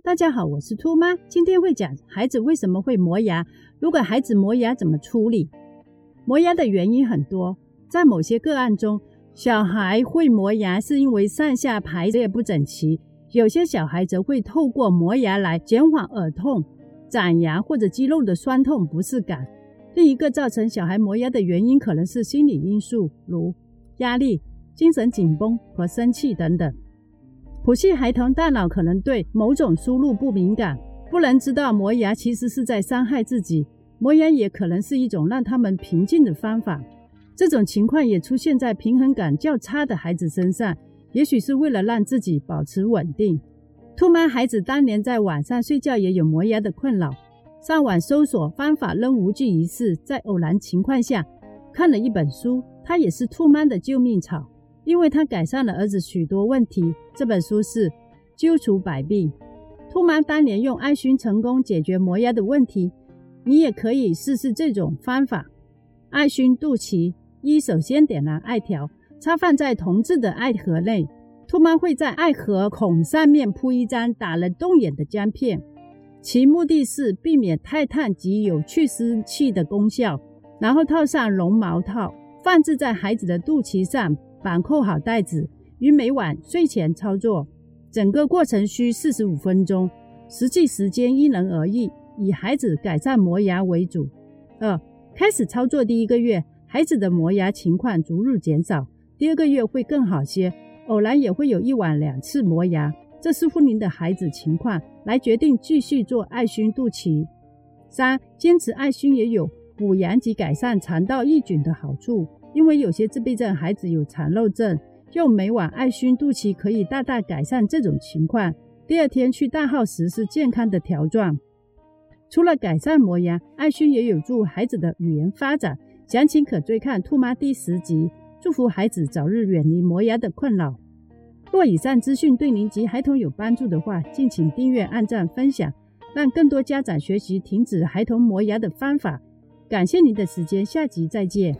大家好，我是兔妈。今天会讲孩子为什么会磨牙，如果孩子磨牙怎么处理。磨牙的原因很多，在某些个案中，小孩会磨牙是因为上下排列不整齐；有些小孩则会透过磨牙来减缓耳痛、长牙或者肌肉的酸痛不适感。另一个造成小孩磨牙的原因可能是心理因素，如压力、精神紧绷和生气等等。普系孩童大脑可能对某种输入不敏感，不能知道磨牙其实是在伤害自己。磨牙也可能是一种让他们平静的方法。这种情况也出现在平衡感较差的孩子身上，也许是为了让自己保持稳定。兔妈孩子当年在晚上睡觉也有磨牙的困扰，上网搜索方法仍无济于事。在偶然情况下看了一本书，它也是兔妈的救命草。因为他改善了儿子许多问题。这本书是《揪除百病》。兔妈当年用艾熏成功解决磨牙的问题，你也可以试试这种方法。艾熏肚脐：一、首先点燃艾条，插放在铜制的艾盒内。兔妈会在艾盒孔上面铺一张打了洞眼的姜片，其目的是避免太烫及有去湿气的功效。然后套上绒毛套，放置在孩子的肚脐上。绑扣好带子，于每晚睡前操作。整个过程需四十五分钟，实际时间因人而异，以孩子改善磨牙为主。二、开始操作第一个月，孩子的磨牙情况逐日减少，第二个月会更好些，偶然也会有一晚两次磨牙，这视乎您的孩子情况来决定继续做艾熏肚脐。三、坚持艾熏也有补阳及改善肠道益菌的好处。因为有些自闭症孩子有肠漏症，用每晚艾熏肚脐可以大大改善这种情况。第二天去大号时是健康的条状。除了改善磨牙，艾熏也有助孩子的语言发展。详情可追看兔妈第十集。祝福孩子早日远离磨牙的困扰。若以上资讯对您及孩童有帮助的话，敬请订阅、按赞、分享，让更多家长学习停止孩童磨牙的方法。感谢您的时间，下集再见。